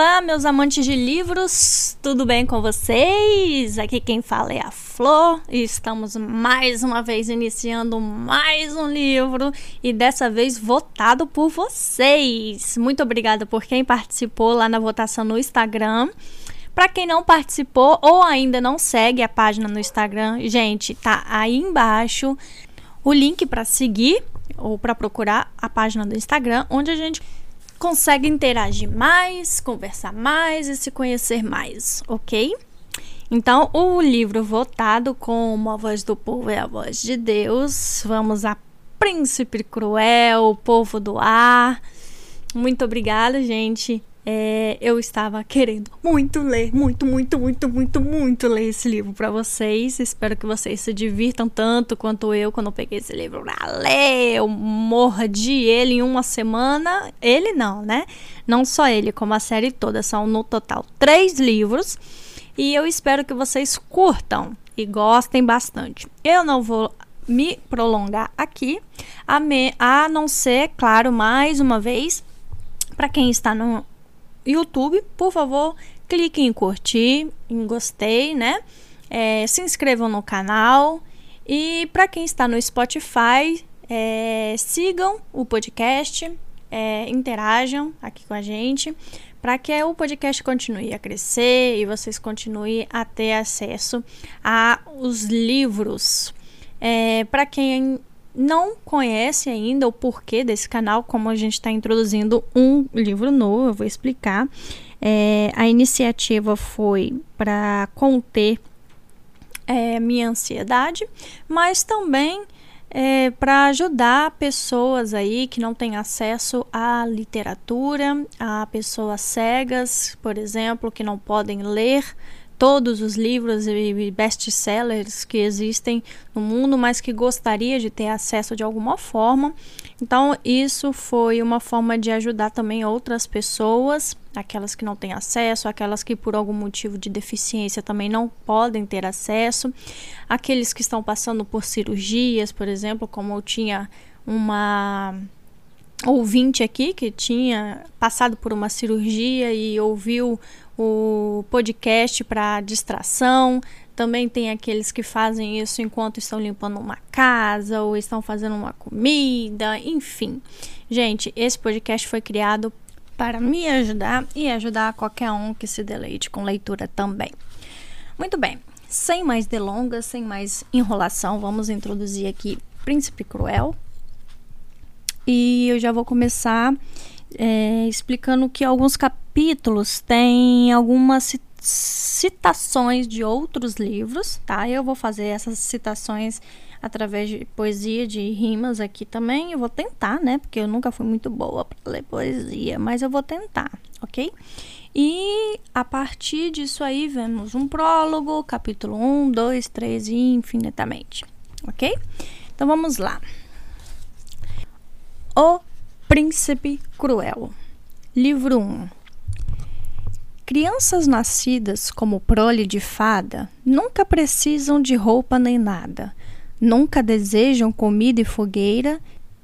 Olá, meus amantes de livros, tudo bem com vocês? Aqui quem fala é a Flor e estamos mais uma vez iniciando mais um livro e dessa vez votado por vocês. Muito obrigada por quem participou lá na votação no Instagram. Para quem não participou ou ainda não segue a página no Instagram, gente, tá aí embaixo o link para seguir ou para procurar a página do Instagram, onde a gente consegue interagir mais, conversar mais e se conhecer mais, ok? Então, o livro votado como a voz do povo é a voz de Deus. Vamos a Príncipe Cruel, Povo do Ar. Muito obrigada, gente. É, eu estava querendo muito ler, muito, muito, muito, muito, muito ler esse livro para vocês. Espero que vocês se divirtam tanto quanto eu quando eu peguei esse livro pra ler. Eu mordi ele em uma semana. Ele não, né? Não só ele, como a série toda. São no total três livros. E eu espero que vocês curtam e gostem bastante. Eu não vou me prolongar aqui, a, me, a não ser, claro, mais uma vez, para quem está no YouTube, por favor, clique em curtir, em gostei, né? É, se inscrevam no canal. E para quem está no Spotify, é, sigam o podcast, é, interajam aqui com a gente, para que o podcast continue a crescer e vocês continuem a ter acesso aos livros. É, para quem não conhece ainda o porquê desse canal, como a gente está introduzindo um livro novo, eu vou explicar. É, a iniciativa foi para conter é, minha ansiedade, mas também é, para ajudar pessoas aí que não têm acesso à literatura, a pessoas cegas, por exemplo, que não podem ler todos os livros e best-sellers que existem no mundo, mas que gostaria de ter acesso de alguma forma. Então, isso foi uma forma de ajudar também outras pessoas, aquelas que não têm acesso, aquelas que por algum motivo de deficiência também não podem ter acesso, aqueles que estão passando por cirurgias, por exemplo, como eu tinha uma ouvinte aqui que tinha passado por uma cirurgia e ouviu o podcast para distração. Também tem aqueles que fazem isso enquanto estão limpando uma casa ou estão fazendo uma comida, enfim. Gente, esse podcast foi criado para me ajudar e ajudar qualquer um que se deleite com leitura também. Muito bem, sem mais delongas, sem mais enrolação, vamos introduzir aqui Príncipe Cruel. E eu já vou começar é, explicando que alguns capítulos têm algumas citações de outros livros, tá? Eu vou fazer essas citações através de poesia, de rimas aqui também. Eu vou tentar, né? Porque eu nunca fui muito boa para ler poesia, mas eu vou tentar, ok? E a partir disso aí, vemos um prólogo, capítulo 1, 2, 3 e infinitamente, ok? Então vamos lá. O Príncipe Cruel. Livro 1. Crianças nascidas como prole de fada nunca precisam de roupa nem nada, nunca desejam comida e fogueira,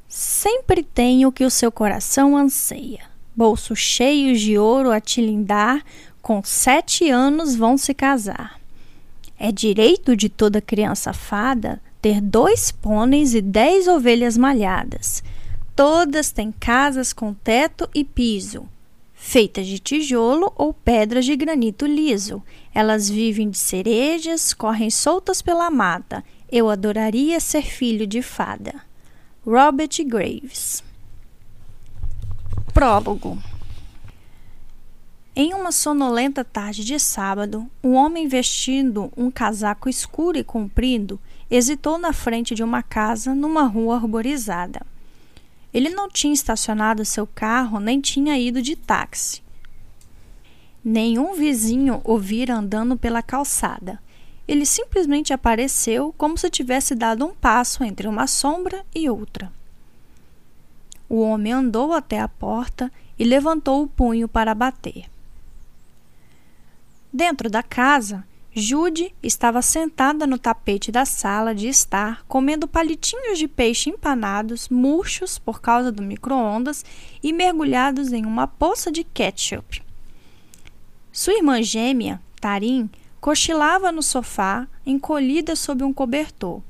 sempre têm o que o seu coração anseia. Bolsos cheios de ouro a tilindar, com sete anos vão se casar. É direito de toda criança fada ter dois pôneis e dez ovelhas malhadas Todas têm casas com teto e piso, feitas de tijolo ou pedras de granito liso. Elas vivem de cerejas, correm soltas pela mata. Eu adoraria ser filho de fada. Robert Graves. Prólogo. Em uma sonolenta tarde de sábado, um homem vestindo um casaco escuro e comprido hesitou na frente de uma casa numa rua arborizada. Ele não tinha estacionado seu carro nem tinha ido de táxi. Nenhum vizinho o vira andando pela calçada. Ele simplesmente apareceu como se tivesse dado um passo entre uma sombra e outra. O homem andou até a porta e levantou o punho para bater. Dentro da casa, Jude estava sentada no tapete da sala de estar, comendo palitinhos de peixe empanados, murchos por causa do micro-ondas e mergulhados em uma poça de ketchup. Sua irmã gêmea, Tarim, cochilava no sofá, encolhida sob um cobertor,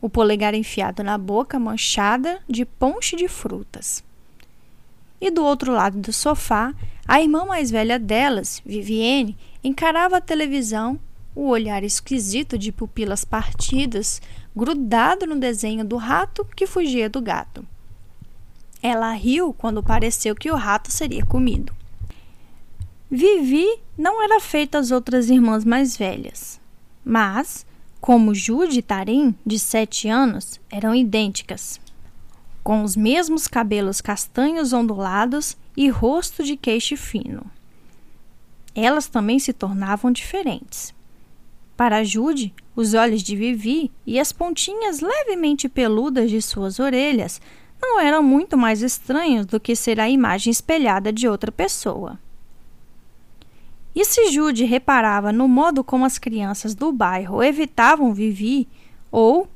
o polegar enfiado na boca manchada de ponche de frutas. E do outro lado do sofá, a irmã mais velha delas, Vivienne, encarava a televisão, o olhar esquisito de pupilas partidas, grudado no desenho do rato que fugia do gato. Ela riu quando pareceu que o rato seria comido. Vivi não era feita às outras irmãs mais velhas, mas, como Jude e Tarim, de sete anos, eram idênticas, com os mesmos cabelos castanhos ondulados e rosto de queixo fino. Elas também se tornavam diferentes. Para Jude, os olhos de Vivi e as pontinhas levemente peludas de suas orelhas não eram muito mais estranhos do que ser a imagem espelhada de outra pessoa. E se Jude reparava no modo como as crianças do bairro evitavam Vivi, ou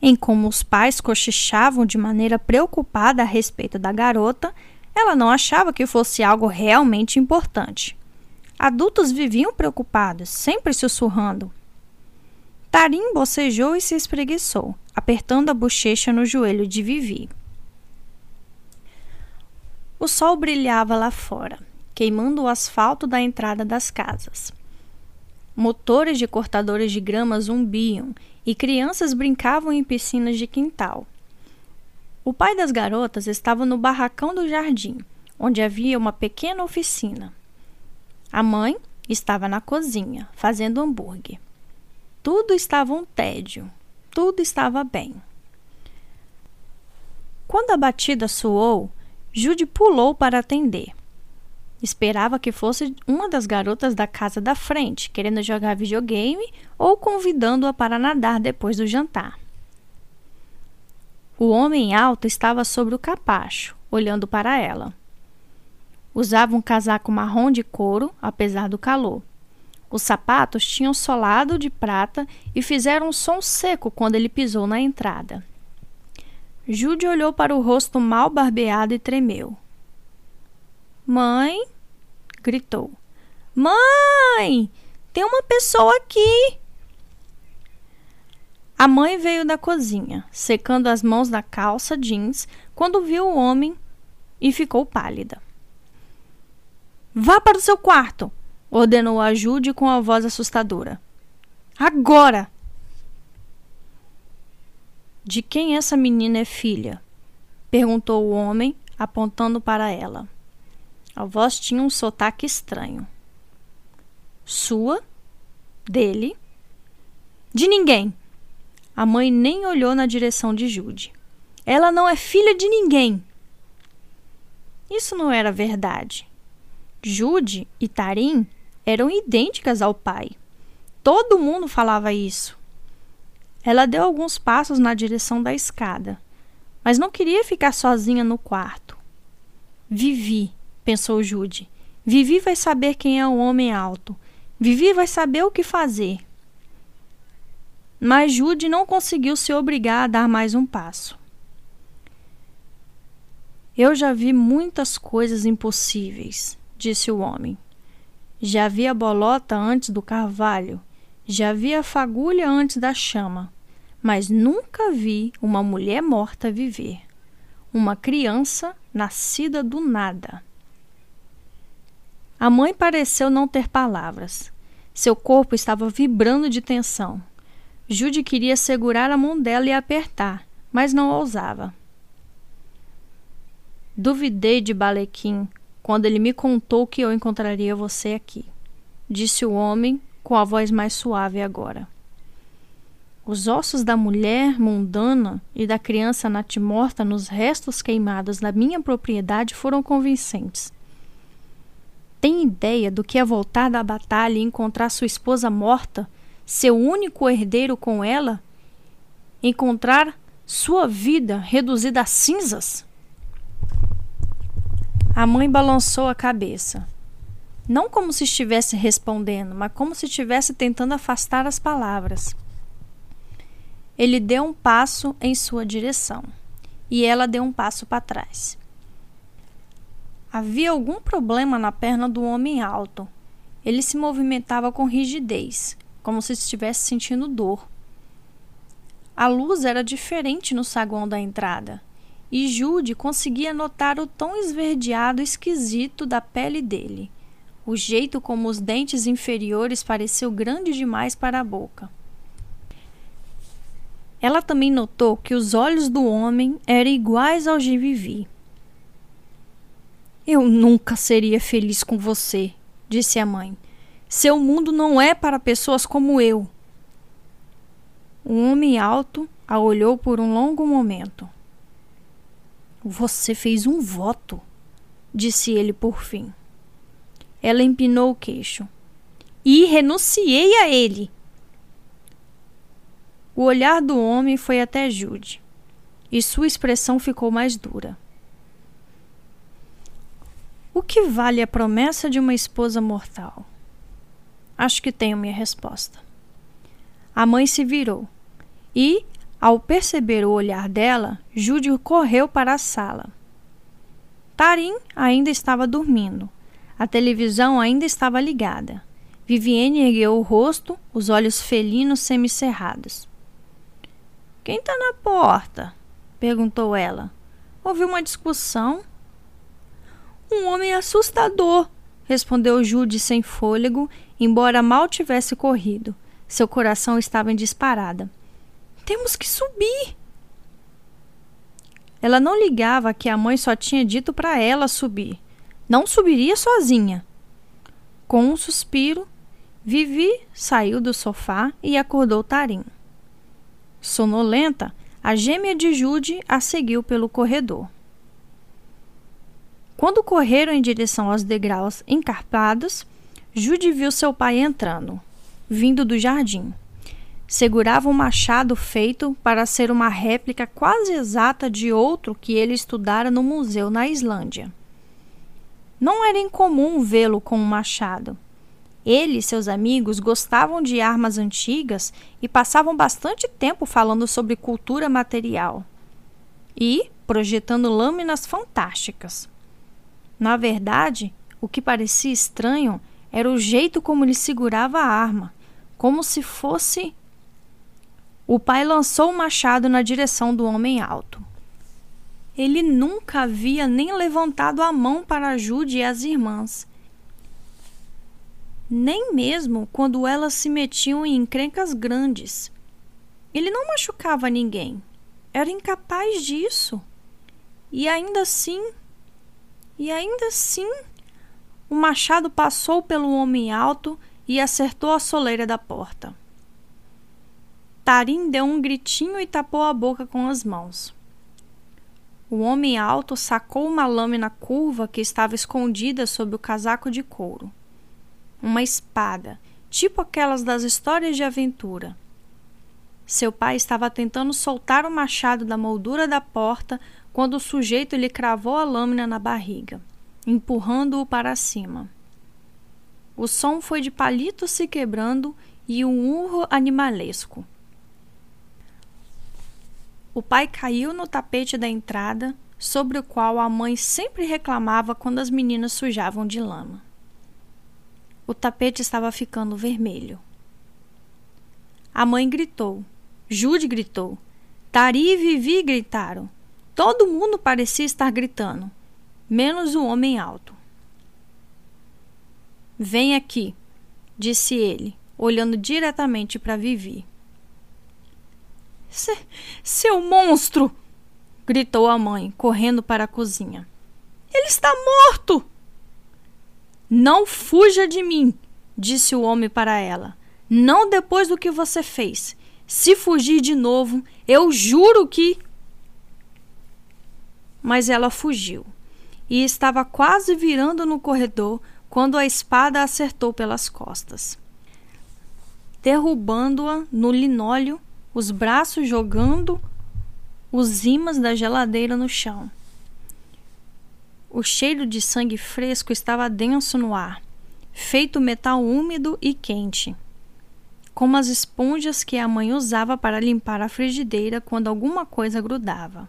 em como os pais cochichavam de maneira preocupada a respeito da garota, ela não achava que fosse algo realmente importante. Adultos viviam preocupados, sempre sussurrando. Tarim bocejou e se espreguiçou apertando a bochecha no joelho de Vivi. O sol brilhava lá fora, queimando o asfalto da entrada das casas. Motores de cortadores de grama zumbiam e crianças brincavam em piscinas de quintal. O pai das garotas estava no barracão do jardim, onde havia uma pequena oficina. A mãe estava na cozinha, fazendo hambúrguer. Tudo estava um tédio, tudo estava bem. Quando a batida soou, Jude pulou para atender. Esperava que fosse uma das garotas da casa da frente, querendo jogar videogame ou convidando-a para nadar depois do jantar. O homem alto estava sobre o capacho, olhando para ela. Usava um casaco marrom de couro, apesar do calor. Os sapatos tinham solado de prata e fizeram um som seco quando ele pisou na entrada. Jude olhou para o rosto mal barbeado e tremeu. Mãe! gritou. Mãe! Tem uma pessoa aqui! A mãe veio da cozinha, secando as mãos da calça jeans, quando viu o homem e ficou pálida. Vá para o seu quarto! ordenou ajude com a voz assustadora. Agora! De quem essa menina é filha? perguntou o homem, apontando para ela. A voz tinha um sotaque estranho. Sua? Dele? De ninguém. A mãe nem olhou na direção de Jude. Ela não é filha de ninguém. Isso não era verdade. Jude e Tarim eram idênticas ao pai. Todo mundo falava isso. Ela deu alguns passos na direção da escada, mas não queria ficar sozinha no quarto. Vivi, pensou Jude. Vivi vai saber quem é o homem alto. Vivi vai saber o que fazer. Mas Jude não conseguiu se obrigar a dar mais um passo. Eu já vi muitas coisas impossíveis, disse o homem. Já vi a bolota antes do carvalho, já vi a fagulha antes da chama, mas nunca vi uma mulher morta viver, uma criança nascida do nada. A mãe pareceu não ter palavras. Seu corpo estava vibrando de tensão. Jude queria segurar a mão dela e apertar, mas não ousava. Duvidei de Balequim quando ele me contou que eu encontraria você aqui, disse o homem com a voz mais suave agora. Os ossos da mulher mundana e da criança natimorta nos restos queimados da minha propriedade foram convincentes. Tem ideia do que é voltar da batalha e encontrar sua esposa morta, seu único herdeiro com ela? Encontrar sua vida reduzida a cinzas? A mãe balançou a cabeça. Não como se estivesse respondendo, mas como se estivesse tentando afastar as palavras. Ele deu um passo em sua direção e ela deu um passo para trás. Havia algum problema na perna do homem alto ele se movimentava com rigidez, como se estivesse sentindo dor. A luz era diferente no saguão da entrada, e Jude conseguia notar o tom esverdeado esquisito da pele dele, o jeito como os dentes inferiores pareciam grandes demais para a boca. Ela também notou que os olhos do homem eram iguais aos de Vivi. Eu nunca seria feliz com você, disse a mãe. Seu mundo não é para pessoas como eu. Um homem alto a olhou por um longo momento. Você fez um voto, disse ele por fim. Ela empinou o queixo. E renunciei a ele. O olhar do homem foi até Jude, e sua expressão ficou mais dura. O que vale a promessa de uma esposa mortal? Acho que tenho minha resposta. A mãe se virou e, ao perceber o olhar dela, Jude correu para a sala. Tarim ainda estava dormindo. A televisão ainda estava ligada. Viviane ergueu o rosto, os olhos felinos semicerrados. Quem está na porta? perguntou ela. Houve uma discussão um homem assustador, respondeu Jude sem fôlego, embora mal tivesse corrido. Seu coração estava em disparada. Temos que subir. Ela não ligava que a mãe só tinha dito para ela subir. Não subiria sozinha. Com um suspiro, Vivi saiu do sofá e acordou Tarim. Sonolenta, a gêmea de Jude a seguiu pelo corredor. Quando correram em direção aos degraus encarpados, Jude viu seu pai entrando, vindo do jardim. Segurava um machado feito para ser uma réplica quase exata de outro que ele estudara no museu na Islândia. Não era incomum vê-lo com um machado. Ele e seus amigos gostavam de armas antigas e passavam bastante tempo falando sobre cultura material e projetando lâminas fantásticas. Na verdade, o que parecia estranho era o jeito como ele segurava a arma, como se fosse. O pai lançou o machado na direção do homem alto. Ele nunca havia nem levantado a mão para Jude e as irmãs. Nem mesmo quando elas se metiam em encrencas grandes. Ele não machucava ninguém. Era incapaz disso. E ainda assim e ainda assim, o machado passou pelo homem alto e acertou a soleira da porta. Tarim deu um gritinho e tapou a boca com as mãos. O homem alto sacou uma lâmina curva que estava escondida sob o casaco de couro. Uma espada, tipo aquelas das histórias de aventura. Seu pai estava tentando soltar o machado da moldura da porta quando o sujeito lhe cravou a lâmina na barriga, empurrando-o para cima. O som foi de palitos se quebrando e um urro animalesco. O pai caiu no tapete da entrada, sobre o qual a mãe sempre reclamava quando as meninas sujavam de lama. O tapete estava ficando vermelho. A mãe gritou. Jude gritou. Tari e Vivi gritaram. Todo mundo parecia estar gritando, menos o homem alto. Vem aqui, disse ele, olhando diretamente para Vivi. Se, seu monstro! gritou a mãe, correndo para a cozinha. Ele está morto! Não fuja de mim, disse o homem para ela. Não depois do que você fez. Se fugir de novo, eu juro que mas ela fugiu e estava quase virando no corredor quando a espada acertou pelas costas, derrubando-a no linóleo, os braços jogando os imãs da geladeira no chão. O cheiro de sangue fresco estava denso no ar, feito metal úmido e quente, como as esponjas que a mãe usava para limpar a frigideira quando alguma coisa grudava.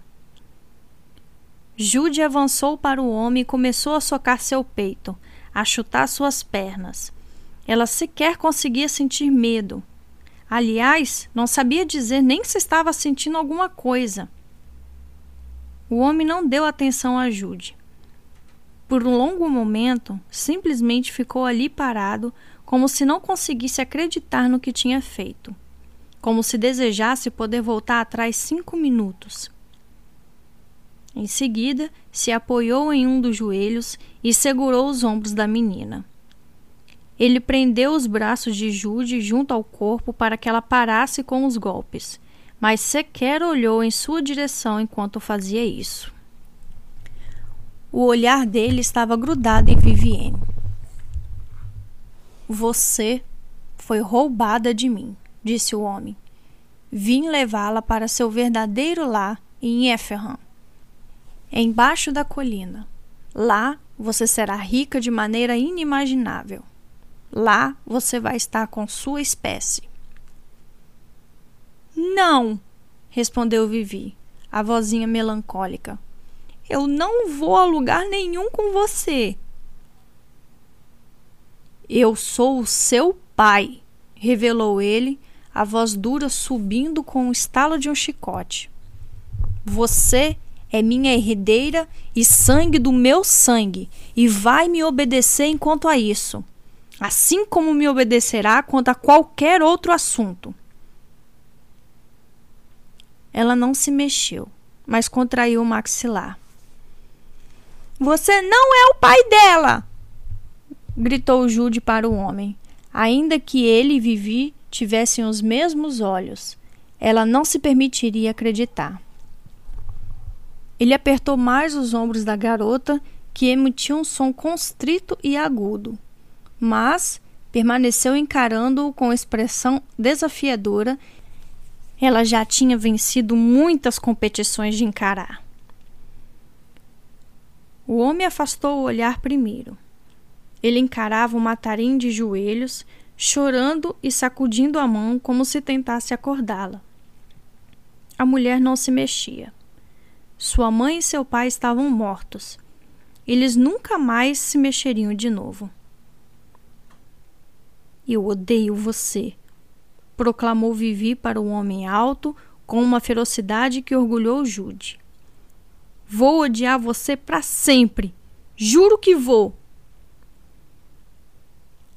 Jude avançou para o homem e começou a socar seu peito, a chutar suas pernas. Ela sequer conseguia sentir medo. Aliás, não sabia dizer nem se estava sentindo alguma coisa. O homem não deu atenção a Jude. Por um longo momento, simplesmente ficou ali parado, como se não conseguisse acreditar no que tinha feito, como se desejasse poder voltar atrás cinco minutos. Em seguida, se apoiou em um dos joelhos e segurou os ombros da menina. Ele prendeu os braços de Jude junto ao corpo para que ela parasse com os golpes, mas sequer olhou em sua direção enquanto fazia isso. O olhar dele estava grudado em Vivienne. Você foi roubada de mim, disse o homem. Vim levá-la para seu verdadeiro lar em Efferham, embaixo da colina. Lá você será rica de maneira inimaginável. Lá você vai estar com sua espécie. Não, respondeu Vivi, a vozinha melancólica. Eu não vou a lugar nenhum com você. Eu sou o seu pai, revelou ele, a voz dura subindo com o estalo de um chicote. Você é minha herdeira e sangue do meu sangue, e vai me obedecer enquanto a isso, assim como me obedecerá quanto a qualquer outro assunto. Ela não se mexeu, mas contraiu o maxilar. Você não é o pai dela! gritou Jude para o homem. Ainda que ele e Vivi tivessem os mesmos olhos, ela não se permitiria acreditar. Ele apertou mais os ombros da garota, que emitia um som constrito e agudo, mas permaneceu encarando-o com expressão desafiadora. Ela já tinha vencido muitas competições de encarar. O homem afastou o olhar primeiro. Ele encarava o matarim de joelhos, chorando e sacudindo a mão como se tentasse acordá-la. A mulher não se mexia. Sua mãe e seu pai estavam mortos. Eles nunca mais se mexeriam de novo. Eu odeio você, proclamou Vivi para o homem alto com uma ferocidade que orgulhou Jude. Vou odiar você para sempre. Juro que vou.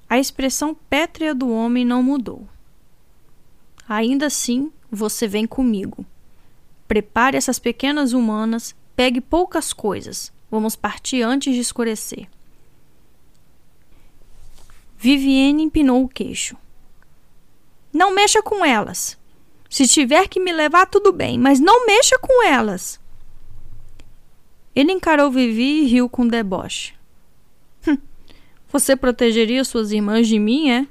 A expressão pétrea do homem não mudou. Ainda assim, você vem comigo. Prepare essas pequenas humanas, pegue poucas coisas. Vamos partir antes de escurecer. Vivienne empinou o queixo. Não mexa com elas. Se tiver que me levar, tudo bem, mas não mexa com elas. Ele encarou Vivi e riu com deboche. Hum, você protegeria suas irmãs de mim, é?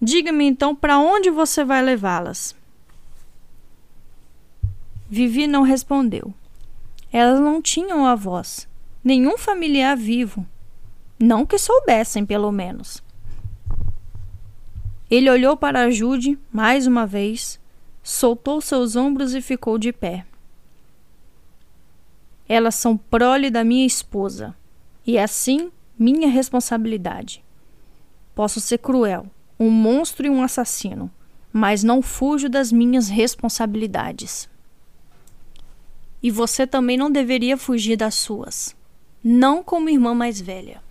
Diga-me então para onde você vai levá-las. Vivi não respondeu. Elas não tinham avós, nenhum familiar vivo. Não que soubessem, pelo menos. Ele olhou para Jude mais uma vez, soltou seus ombros e ficou de pé. Elas são prole da minha esposa, e assim minha responsabilidade. Posso ser cruel, um monstro e um assassino, mas não fujo das minhas responsabilidades. E você também não deveria fugir das suas, não como irmã mais velha.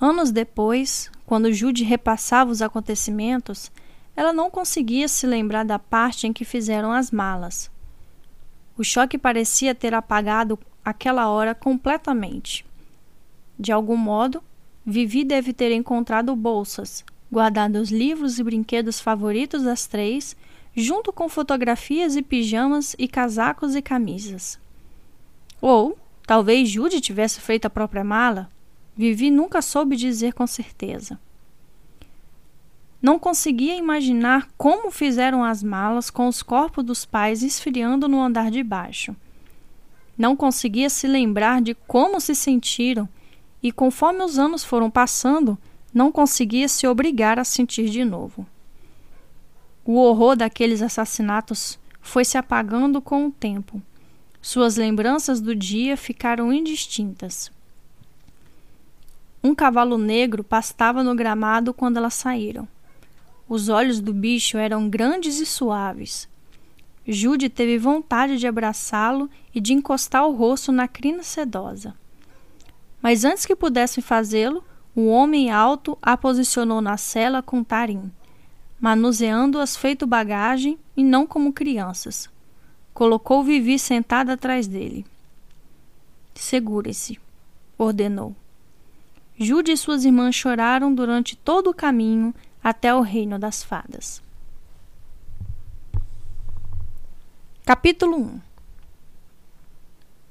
Anos depois, quando Jude repassava os acontecimentos, ela não conseguia se lembrar da parte em que fizeram as malas. O choque parecia ter apagado aquela hora completamente. De algum modo, Vivi deve ter encontrado bolsas, guardado os livros e brinquedos favoritos das três, junto com fotografias e pijamas e casacos e camisas. Ou, talvez Judy tivesse feito a própria mala. Vivi nunca soube dizer com certeza. Não conseguia imaginar como fizeram as malas com os corpos dos pais esfriando no andar de baixo. Não conseguia se lembrar de como se sentiram e, conforme os anos foram passando, não conseguia se obrigar a sentir de novo. O horror daqueles assassinatos foi se apagando com o tempo. Suas lembranças do dia ficaram indistintas. Um cavalo negro pastava no gramado quando elas saíram. Os olhos do bicho eram grandes e suaves. Jude teve vontade de abraçá-lo e de encostar o rosto na crina sedosa. Mas antes que pudessem fazê-lo, o homem alto a posicionou na cela com Tarim, manuseando-as feito bagagem e não como crianças. Colocou Vivi sentada atrás dele. Segure-se, ordenou. Jude e suas irmãs choraram durante todo o caminho até o reino das fadas. Capítulo 1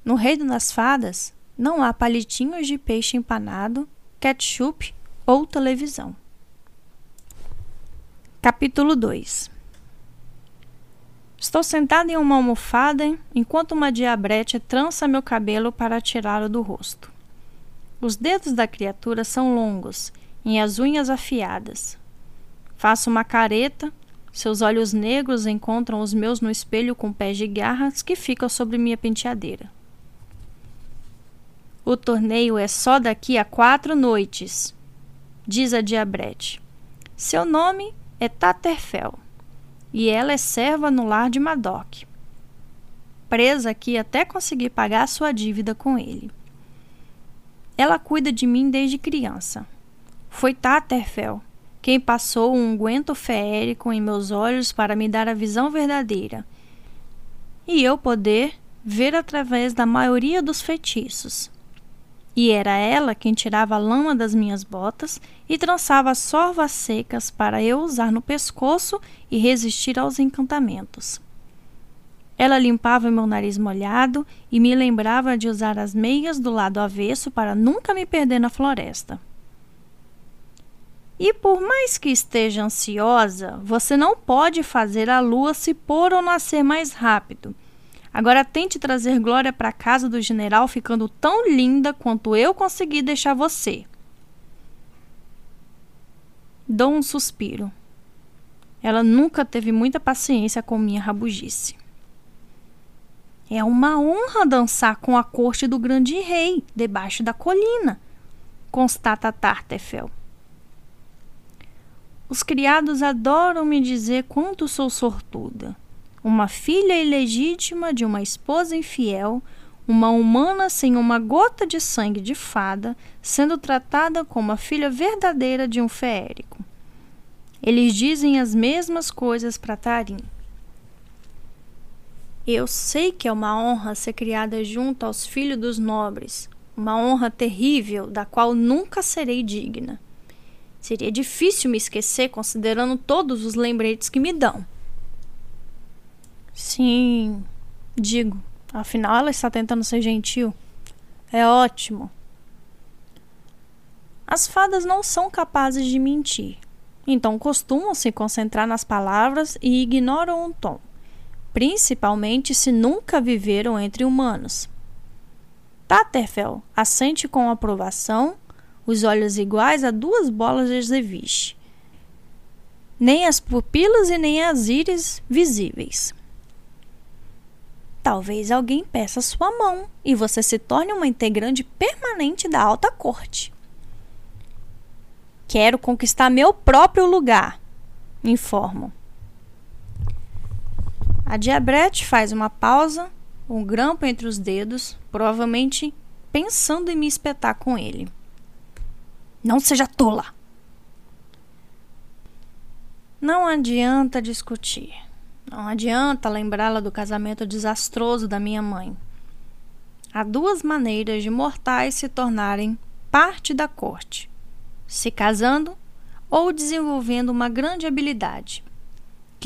No reino das fadas não há palitinhos de peixe empanado, ketchup ou televisão. Capítulo 2 Estou sentada em uma almofada enquanto uma diabrete trança meu cabelo para tirá-lo do rosto. Os dedos da criatura são longos e as unhas afiadas. Faço uma careta, seus olhos negros encontram os meus no espelho com pés de garras que ficam sobre minha penteadeira. O torneio é só daqui a quatro noites, diz a diabrete. Seu nome é Taterfel e ela é serva no lar de Madoc. Presa aqui até conseguir pagar sua dívida com ele. Ela cuida de mim desde criança. Foi Taterfel quem passou um unguento feérico em meus olhos para me dar a visão verdadeira, e eu poder ver através da maioria dos feitiços. E era ela quem tirava a lama das minhas botas e trançava as sorvas secas para eu usar no pescoço e resistir aos encantamentos. Ela limpava meu nariz molhado e me lembrava de usar as meias do lado avesso para nunca me perder na floresta. E por mais que esteja ansiosa, você não pode fazer a lua se pôr ou nascer mais rápido. Agora tente trazer Glória para casa do general ficando tão linda quanto eu consegui deixar você. Dou um suspiro. Ela nunca teve muita paciência com minha rabugice. É uma honra dançar com a corte do grande rei, debaixo da colina, constata Tartefel. Os criados adoram me dizer quanto sou sortuda. Uma filha ilegítima de uma esposa infiel, uma humana sem uma gota de sangue de fada, sendo tratada como a filha verdadeira de um feérico. Eles dizem as mesmas coisas para Tarim. Eu sei que é uma honra ser criada junto aos filhos dos nobres, uma honra terrível da qual nunca serei digna. Seria difícil me esquecer considerando todos os lembretes que me dão. Sim, digo. Afinal, ela está tentando ser gentil. É ótimo. As fadas não são capazes de mentir, então costumam se concentrar nas palavras e ignoram o tom principalmente se nunca viveram entre humanos. Taterfel assente com aprovação, os olhos iguais a duas bolas de zeviche. Nem as pupilas e nem as íris visíveis. Talvez alguém peça sua mão e você se torne uma integrante permanente da alta corte. Quero conquistar meu próprio lugar, informo. A diabrete faz uma pausa, um grampo entre os dedos, provavelmente pensando em me espetar com ele. Não seja tola! Não adianta discutir. Não adianta lembrá-la do casamento desastroso da minha mãe. Há duas maneiras de mortais se tornarem parte da corte: se casando ou desenvolvendo uma grande habilidade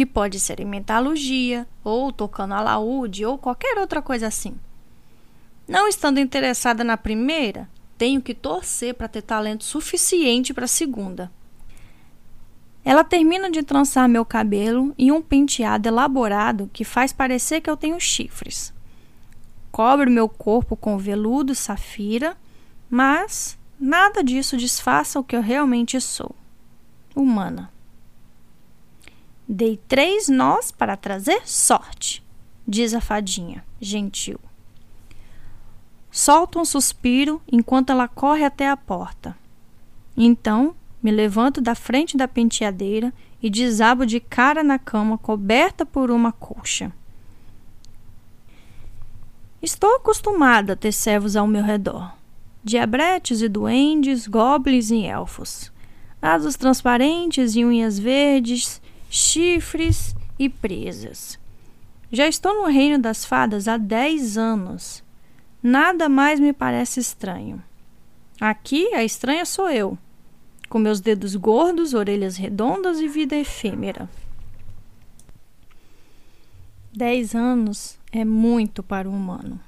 que pode ser em metalogia, ou tocando alaúde, ou qualquer outra coisa assim. Não estando interessada na primeira, tenho que torcer para ter talento suficiente para a segunda. Ela termina de trançar meu cabelo em um penteado elaborado que faz parecer que eu tenho chifres. Cobre meu corpo com veludo safira, mas nada disso disfarça o que eu realmente sou: humana. Dei três nós para trazer sorte, diz a fadinha, gentil. Solta um suspiro enquanto ela corre até a porta. Então, me levanto da frente da penteadeira e desabo de cara na cama coberta por uma colcha. Estou acostumada a ter servos ao meu redor. Diabretes e duendes, goblins e elfos. Asas transparentes e unhas verdes, chifres e presas. Já estou no reino das fadas há dez anos. Nada mais me parece estranho. Aqui a estranha sou eu, com meus dedos gordos, orelhas redondas e vida efêmera. Dez anos é muito para o humano.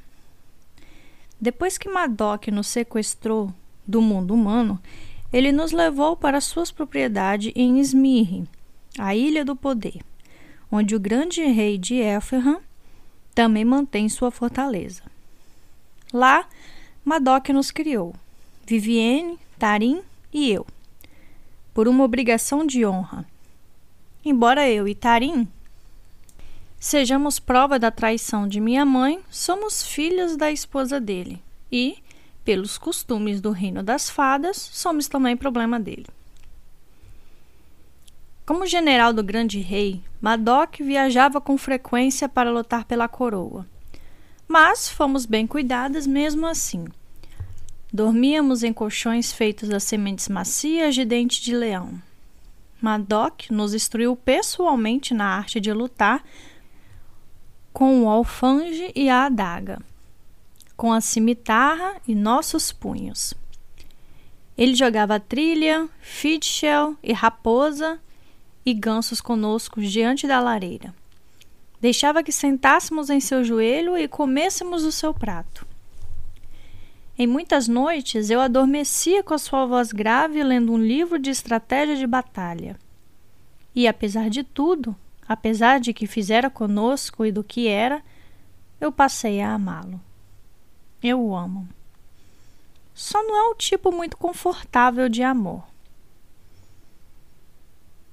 Depois que Madoc nos sequestrou do mundo humano, ele nos levou para suas propriedades em Smirre, a Ilha do Poder, onde o grande rei de Elferham também mantém sua fortaleza. Lá, Madoc nos criou, Vivienne, Tarim e eu, por uma obrigação de honra. Embora eu e Tarim sejamos prova da traição de minha mãe, somos filhas da esposa dele e, pelos costumes do reino das fadas, somos também problema dele. Como general do grande rei, Madoc viajava com frequência para lutar pela coroa. Mas fomos bem cuidadas mesmo assim. Dormíamos em colchões feitos das sementes macias de dente de leão. Madoc nos instruiu pessoalmente na arte de lutar com o alfange e a adaga, com a cimitarra e nossos punhos. Ele jogava trilha, fitchel e raposa e gansos conosco diante da lareira. Deixava que sentássemos em seu joelho e comêssemos o seu prato. Em muitas noites eu adormecia com a sua voz grave lendo um livro de estratégia de batalha. E apesar de tudo, apesar de que fizera conosco e do que era, eu passei a amá-lo. Eu o amo. Só não é um tipo muito confortável de amor.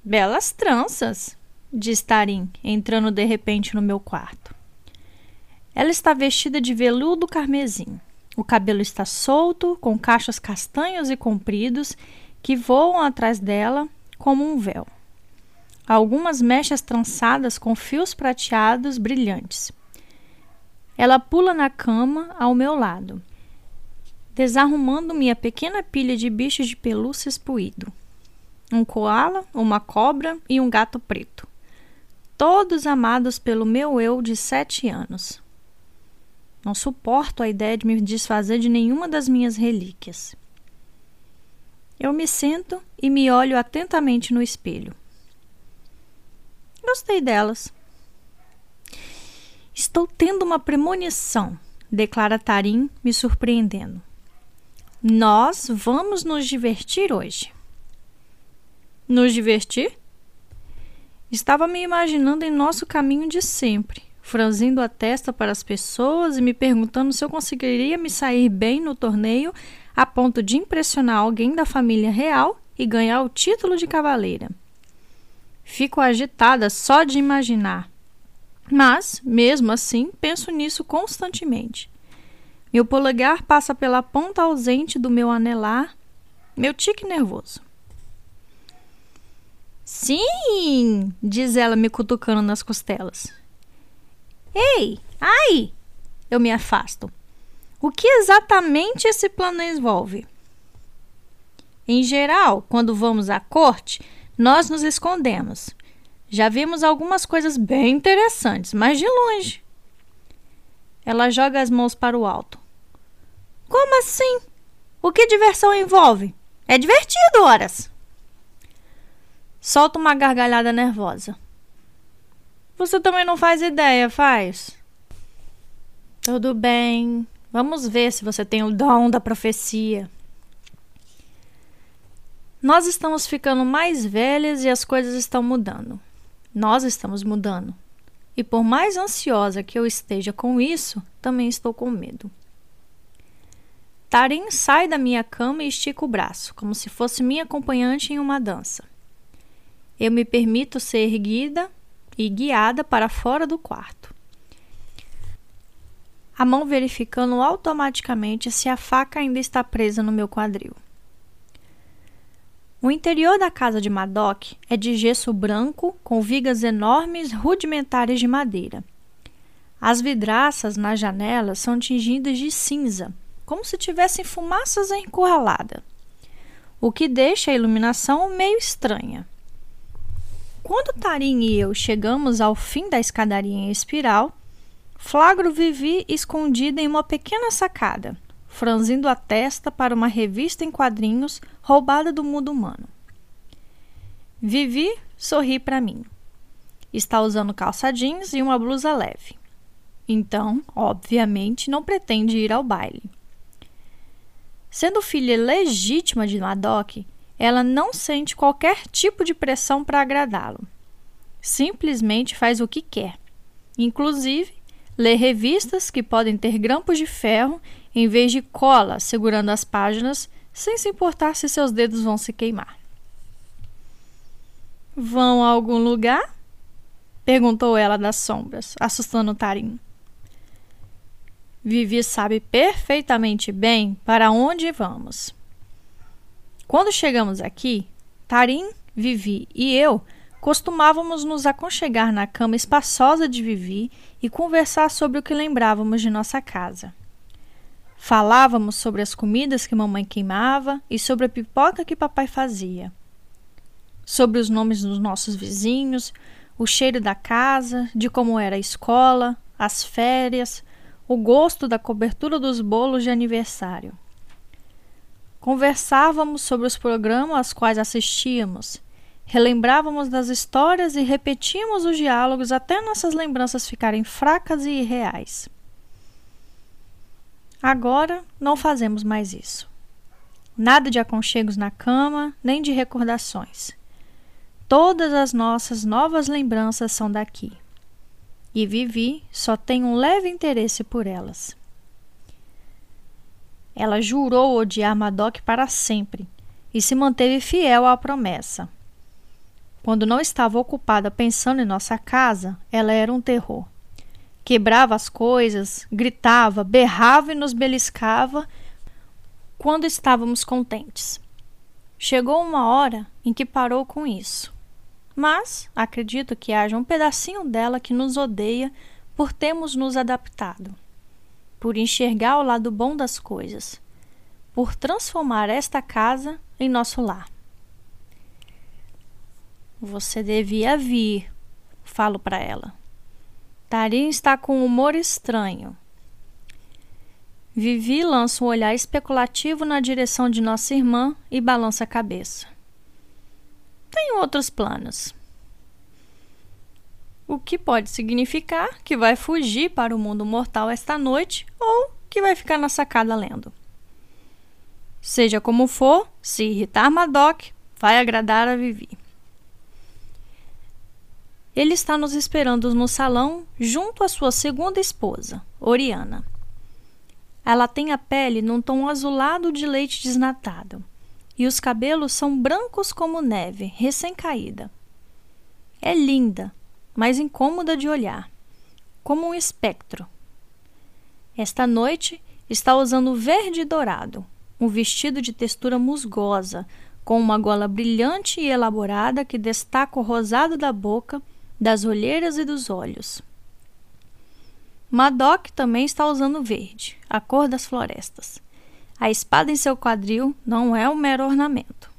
Belas tranças, diz Tarim, entrando de repente no meu quarto. Ela está vestida de veludo carmesim. O cabelo está solto, com cachos castanhos e compridos que voam atrás dela como um véu algumas mechas trançadas com fios prateados brilhantes. Ela pula na cama ao meu lado, desarrumando minha pequena pilha de bichos de pelúcia espuído. Um coala, uma cobra e um gato preto. Todos amados pelo meu eu de sete anos. Não suporto a ideia de me desfazer de nenhuma das minhas relíquias. Eu me sento e me olho atentamente no espelho. Gostei delas. Estou tendo uma premonição, declara Tarim, me surpreendendo. Nós vamos nos divertir hoje. Nos divertir? Estava me imaginando em nosso caminho de sempre, franzindo a testa para as pessoas e me perguntando se eu conseguiria me sair bem no torneio a ponto de impressionar alguém da família real e ganhar o título de cavaleira. Fico agitada só de imaginar. Mas, mesmo assim, penso nisso constantemente. Meu polegar passa pela ponta ausente do meu anelar, meu tique nervoso. Sim, diz ela me cutucando nas costelas. Ei, ai! Eu me afasto. O que exatamente esse plano envolve? Em geral, quando vamos à corte, nós nos escondemos. Já vimos algumas coisas bem interessantes, mas de longe. Ela joga as mãos para o alto. Como assim? O que diversão envolve? É divertido, horas. Solta uma gargalhada nervosa. Você também não faz ideia, faz? Tudo bem. Vamos ver se você tem o dom da profecia. Nós estamos ficando mais velhas e as coisas estão mudando. Nós estamos mudando. E por mais ansiosa que eu esteja com isso, também estou com medo. Tarim sai da minha cama e estica o braço, como se fosse minha acompanhante em uma dança. Eu me permito ser erguida e guiada para fora do quarto. A mão verificando automaticamente se a faca ainda está presa no meu quadril. O interior da casa de Madoc é de gesso branco com vigas enormes rudimentares de madeira. As vidraças nas janelas são tingidas de cinza, como se tivessem fumaças encurralada, o que deixa a iluminação meio estranha. Quando Tarim e eu chegamos ao fim da escadaria em espiral, flagro Vivi escondida em uma pequena sacada franzindo a testa para uma revista em quadrinhos roubada do mundo humano. Vivi sorri para mim. Está usando calça jeans e uma blusa leve. Então, obviamente, não pretende ir ao baile. Sendo filha legítima de Madoc, ela não sente qualquer tipo de pressão para agradá-lo. Simplesmente faz o que quer. Inclusive, lê revistas que podem ter grampos de ferro em vez de cola segurando as páginas, sem se importar se seus dedos vão se queimar. Vão a algum lugar? perguntou ela das sombras, assustando Tarim. Vivi sabe perfeitamente bem para onde vamos. Quando chegamos aqui, Tarim, Vivi e eu costumávamos nos aconchegar na cama espaçosa de Vivi e conversar sobre o que lembrávamos de nossa casa. Falávamos sobre as comidas que mamãe queimava e sobre a pipoca que papai fazia. Sobre os nomes dos nossos vizinhos, o cheiro da casa, de como era a escola, as férias, o gosto da cobertura dos bolos de aniversário. Conversávamos sobre os programas aos quais assistíamos, relembrávamos das histórias e repetíamos os diálogos até nossas lembranças ficarem fracas e irreais. Agora não fazemos mais isso. Nada de aconchegos na cama, nem de recordações. Todas as nossas novas lembranças são daqui. E Vivi só tem um leve interesse por elas. Ela jurou odiar Madoc para sempre e se manteve fiel à promessa. Quando não estava ocupada pensando em nossa casa, ela era um terror quebrava as coisas, gritava, berrava e nos beliscava quando estávamos contentes. Chegou uma hora em que parou com isso. Mas acredito que haja um pedacinho dela que nos odeia por termos nos adaptado, por enxergar o lado bom das coisas, por transformar esta casa em nosso lar. Você devia vir, falo para ela. Tarim está com um humor estranho. Vivi lança um olhar especulativo na direção de nossa irmã e balança a cabeça. Tenho outros planos. O que pode significar que vai fugir para o mundo mortal esta noite ou que vai ficar na sacada lendo. Seja como for, se irritar Madoc, vai agradar a Vivi. Ele está nos esperando no salão junto à sua segunda esposa, Oriana. Ela tem a pele num tom azulado de leite desnatado e os cabelos são brancos como neve, recém-caída. É linda, mas incômoda de olhar, como um espectro. Esta noite está usando verde e dourado, um vestido de textura musgosa, com uma gola brilhante e elaborada que destaca o rosado da boca das olheiras e dos olhos. Madoc também está usando verde, a cor das florestas. A espada em seu quadril não é um mero ornamento.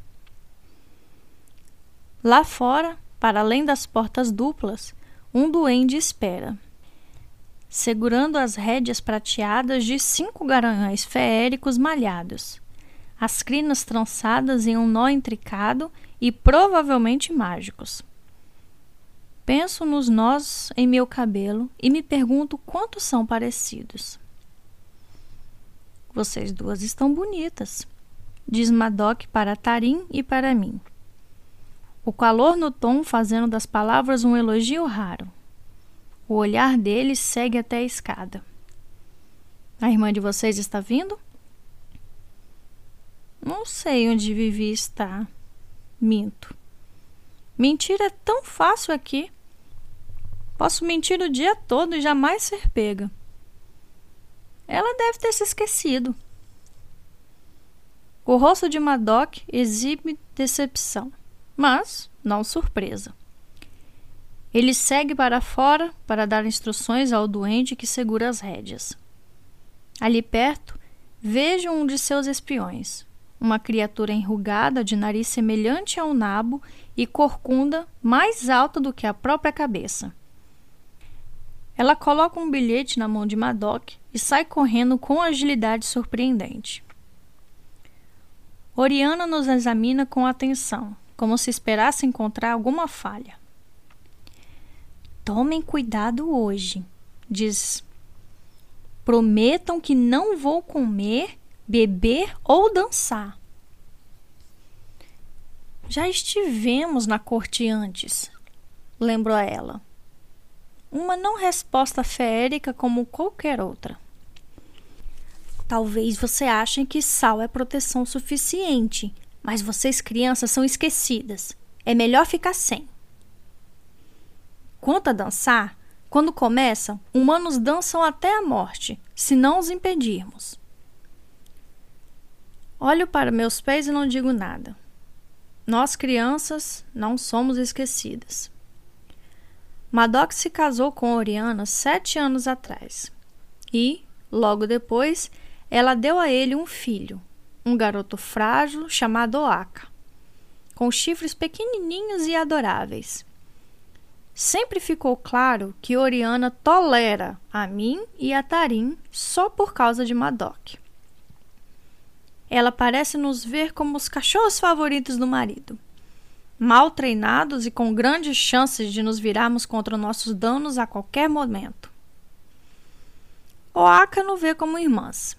Lá fora, para além das portas duplas, um duende espera. Segurando as rédeas prateadas de cinco garanhões feéricos malhados, as crinas trançadas em um nó intricado e provavelmente mágicos. Penso nos nós em meu cabelo e me pergunto quantos são parecidos. Vocês duas estão bonitas, diz Madoc para Tarim e para mim. O calor no tom fazendo das palavras um elogio raro. O olhar dele segue até a escada. A irmã de vocês está vindo? Não sei onde Vivi está. Minto. Mentir é tão fácil aqui. Posso mentir o dia todo e jamais ser pega. Ela deve ter se esquecido. O rosto de Madoc exibe decepção, mas não surpresa. Ele segue para fora para dar instruções ao doente que segura as rédeas. Ali perto, vejo um de seus espiões, uma criatura enrugada de nariz semelhante a um nabo e corcunda mais alta do que a própria cabeça. Ela coloca um bilhete na mão de Madoc e sai correndo com agilidade surpreendente. Oriana nos examina com atenção, como se esperasse encontrar alguma falha. Tomem cuidado hoje, diz. Prometam que não vou comer beber ou dançar. Já estivemos na corte antes, lembrou ela. Uma não resposta feérica como qualquer outra. Talvez você achem que sal é proteção suficiente, mas vocês crianças são esquecidas. É melhor ficar sem. Quanto a dançar, quando começam, humanos dançam até a morte, se não os impedirmos. Olho para meus pés e não digo nada. Nós, crianças, não somos esquecidas. Madoc se casou com Oriana sete anos atrás e, logo depois, ela deu a ele um filho, um garoto frágil chamado Oaka, com chifres pequenininhos e adoráveis. Sempre ficou claro que Oriana tolera a mim e a Tarim só por causa de Madoc. Ela parece nos ver como os cachorros favoritos do marido. Mal treinados e com grandes chances de nos virarmos contra nossos danos a qualquer momento. Oaka nos vê como irmãs,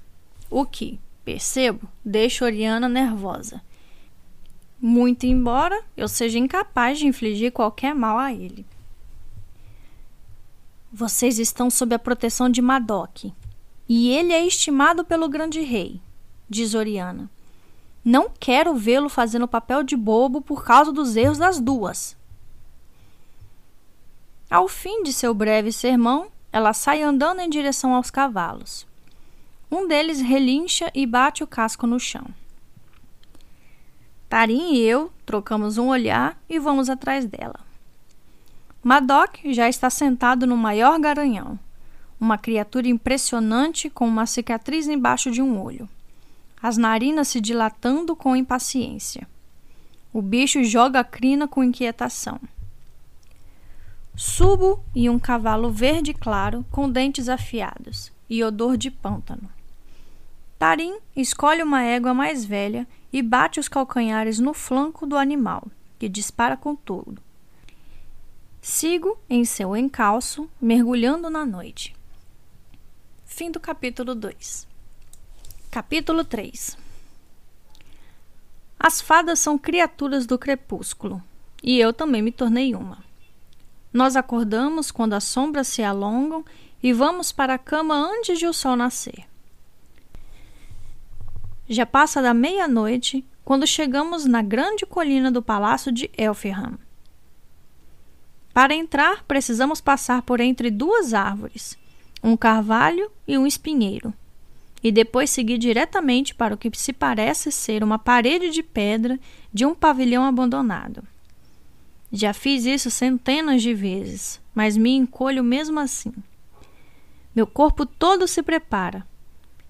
o que, percebo, deixa Oriana nervosa. Muito embora eu seja incapaz de infligir qualquer mal a ele. Vocês estão sob a proteção de Madoc, e ele é estimado pelo grande rei diz Oriana. Não quero vê-lo fazendo papel de bobo por causa dos erros das duas. Ao fim de seu breve sermão, ela sai andando em direção aos cavalos. Um deles relincha e bate o casco no chão. Tarim e eu trocamos um olhar e vamos atrás dela. Madoc já está sentado no maior garanhão, uma criatura impressionante com uma cicatriz embaixo de um olho as narinas se dilatando com impaciência. O bicho joga a crina com inquietação. Subo e um cavalo verde claro com dentes afiados e odor de pântano. Tarim escolhe uma égua mais velha e bate os calcanhares no flanco do animal, que dispara com tudo. Sigo em seu encalço, mergulhando na noite. Fim do capítulo 2. Capítulo 3 As fadas são criaturas do crepúsculo, e eu também me tornei uma. Nós acordamos quando as sombras se alongam e vamos para a cama antes de o sol nascer. Já passa da meia-noite quando chegamos na grande colina do palácio de Elfham. Para entrar, precisamos passar por entre duas árvores, um carvalho e um espinheiro e depois seguir diretamente para o que se parece ser uma parede de pedra de um pavilhão abandonado. Já fiz isso centenas de vezes, mas me encolho mesmo assim. Meu corpo todo se prepara.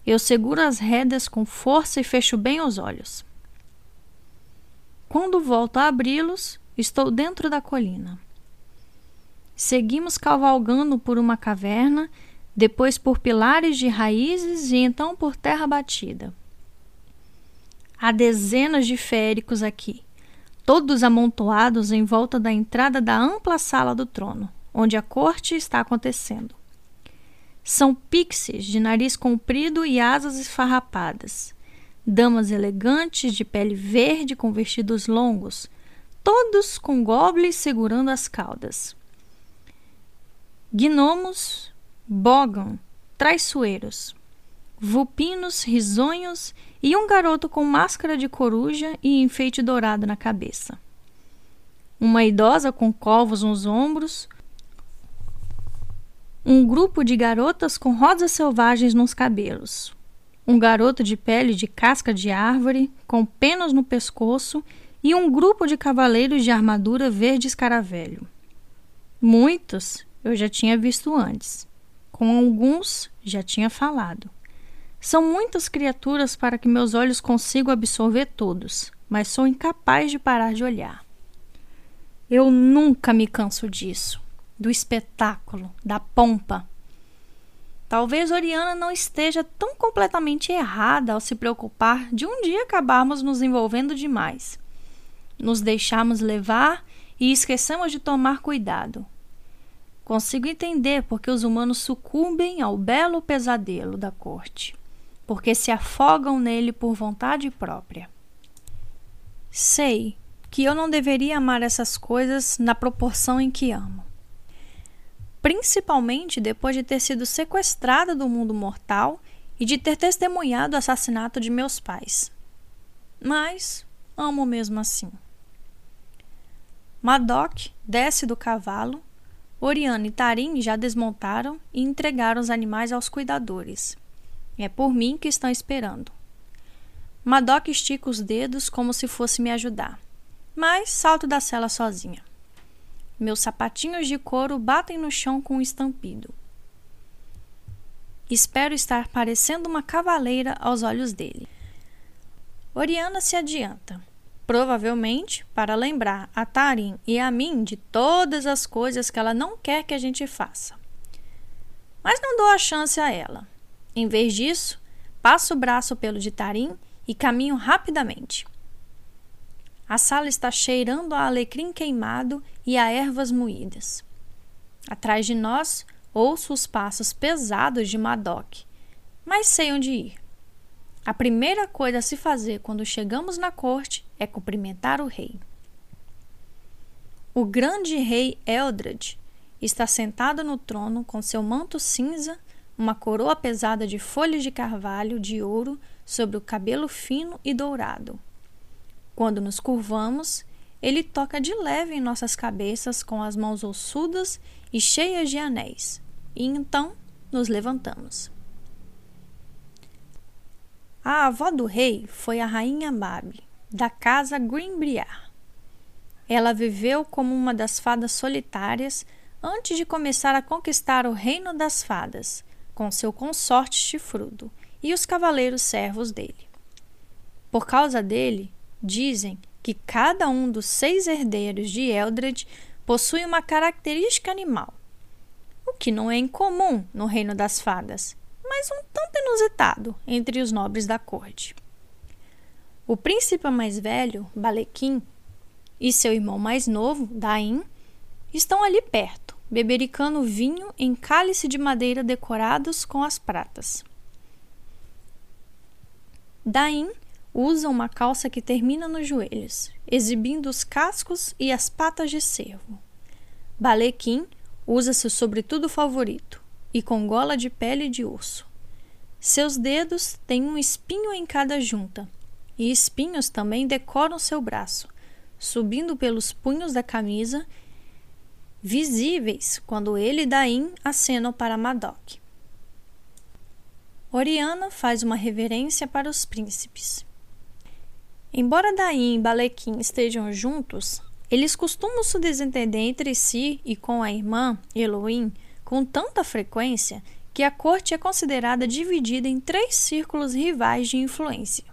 Eu seguro as rédeas com força e fecho bem os olhos. Quando volto a abri-los, estou dentro da colina. Seguimos cavalgando por uma caverna depois por pilares de raízes e então por terra batida. Há dezenas de féricos aqui, todos amontoados em volta da entrada da ampla sala do trono, onde a corte está acontecendo. São pixies de nariz comprido e asas esfarrapadas, damas elegantes de pele verde com vestidos longos, todos com goblins segurando as caudas. Gnomos, Bogan, traiçoeiros, vulpinos risonhos e um garoto com máscara de coruja e enfeite dourado na cabeça. Uma idosa com covos nos ombros, um grupo de garotas com rosas selvagens nos cabelos, um garoto de pele de casca de árvore, com penas no pescoço, e um grupo de cavaleiros de armadura verde escaravelho. Muitos eu já tinha visto antes. Com alguns já tinha falado. São muitas criaturas para que meus olhos consigam absorver todos, mas sou incapaz de parar de olhar. Eu nunca me canso disso, do espetáculo, da pompa. Talvez Oriana não esteja tão completamente errada ao se preocupar de um dia acabarmos nos envolvendo demais. Nos deixarmos levar e esquecemos de tomar cuidado. Consigo entender porque os humanos sucumbem ao belo pesadelo da corte porque se afogam nele por vontade própria. Sei que eu não deveria amar essas coisas na proporção em que amo. Principalmente depois de ter sido sequestrada do mundo mortal e de ter testemunhado o assassinato de meus pais. Mas amo mesmo assim. Madoc desce do cavalo. Oriana e Tarim já desmontaram e entregaram os animais aos cuidadores. É por mim que estão esperando. Madoc estica os dedos como se fosse me ajudar, mas salto da cela sozinha. Meus sapatinhos de couro batem no chão com um estampido. Espero estar parecendo uma cavaleira aos olhos dele. Oriana se adianta, provavelmente para lembrar a Tarim e a mim de todas as coisas que ela não quer que a gente faça. Mas não dou a chance a ela. Em vez disso, passo o braço pelo de tarim e caminho rapidamente. A sala está cheirando a alecrim queimado e a ervas moídas. Atrás de nós, ouço os passos pesados de Madoc, mas sei onde ir. A primeira coisa a se fazer quando chegamos na corte é cumprimentar o rei. O grande rei Eldred está sentado no trono com seu manto cinza uma coroa pesada de folhas de carvalho de ouro sobre o cabelo fino e dourado. Quando nos curvamos, ele toca de leve em nossas cabeças com as mãos ossudas e cheias de anéis, e então nos levantamos. A avó do rei foi a rainha Babi, da casa Greenbriar. Ela viveu como uma das fadas solitárias antes de começar a conquistar o reino das fadas com seu consorte chifrudo e os cavaleiros servos dele. Por causa dele, dizem que cada um dos seis herdeiros de Eldred possui uma característica animal, o que não é incomum no reino das fadas, mas um tanto inusitado entre os nobres da corte. O príncipe mais velho, Balequim, e seu irmão mais novo, Dain, estão ali perto bebericando vinho em cálice de madeira decorados com as pratas. Daim usa uma calça que termina nos joelhos, exibindo os cascos e as patas de cervo. Balequim usa seu sobretudo favorito e com gola de pele de urso. Seus dedos têm um espinho em cada junta, e espinhos também decoram seu braço, subindo pelos punhos da camisa visíveis quando ele e Daim acenam para Madoc. Oriana faz uma reverência para os príncipes. Embora Daim e Balequim estejam juntos, eles costumam se desentender entre si e com a irmã, Elohim, com tanta frequência que a corte é considerada dividida em três círculos rivais de influência.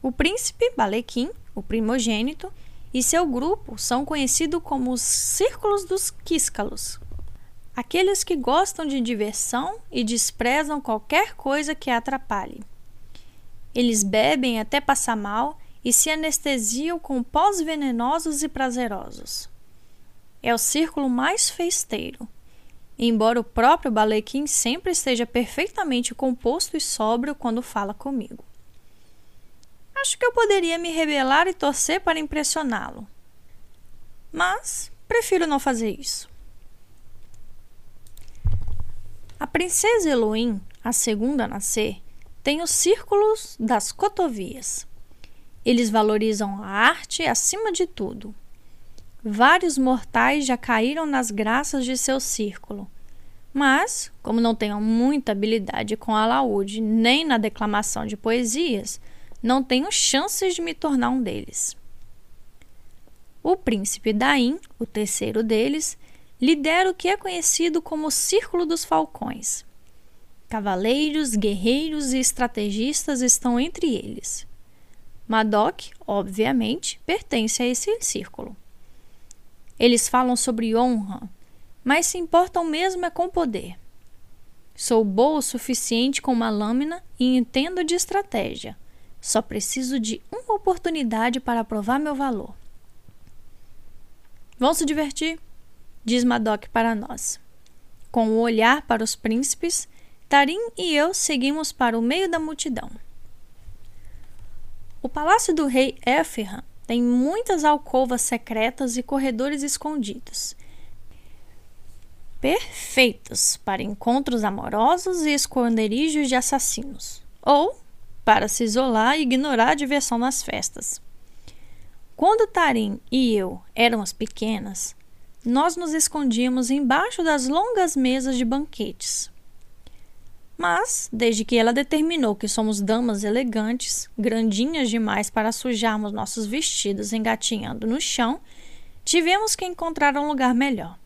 O príncipe Balequim, o primogênito, e seu grupo são conhecidos como os Círculos dos Quíscalos. Aqueles que gostam de diversão e desprezam qualquer coisa que atrapalhe. Eles bebem até passar mal e se anestesiam com pós venenosos e prazerosos. É o círculo mais festeiro. Embora o próprio Balequim sempre esteja perfeitamente composto e sóbrio quando fala comigo. Acho que eu poderia me rebelar e torcer para impressioná-lo. Mas prefiro não fazer isso. A princesa Elohim, a segunda a nascer, tem os círculos das cotovias. Eles valorizam a arte acima de tudo. Vários mortais já caíram nas graças de seu círculo, Mas, como não tenho muita habilidade com alaúde nem na declamação de poesias, não tenho chances de me tornar um deles. O príncipe Daim, o terceiro deles, lidera o que é conhecido como Círculo dos Falcões. Cavaleiros, guerreiros e estrategistas estão entre eles. Madoc, obviamente, pertence a esse círculo. Eles falam sobre honra, mas se importam mesmo é com poder. Sou boa o suficiente com uma lâmina e entendo de estratégia. Só preciso de uma oportunidade para provar meu valor. Vão se divertir, diz Madoc para nós. Com o um olhar para os príncipes, Tarim e eu seguimos para o meio da multidão. O palácio do rei Éferran tem muitas alcovas secretas e corredores escondidos. Perfeitos para encontros amorosos e esconderijos de assassinos, ou para se isolar e ignorar a diversão nas festas. Quando Tarim e eu éramos pequenas, nós nos escondíamos embaixo das longas mesas de banquetes, mas, desde que ela determinou que somos damas elegantes, grandinhas demais para sujarmos nossos vestidos engatinhando no chão, tivemos que encontrar um lugar melhor.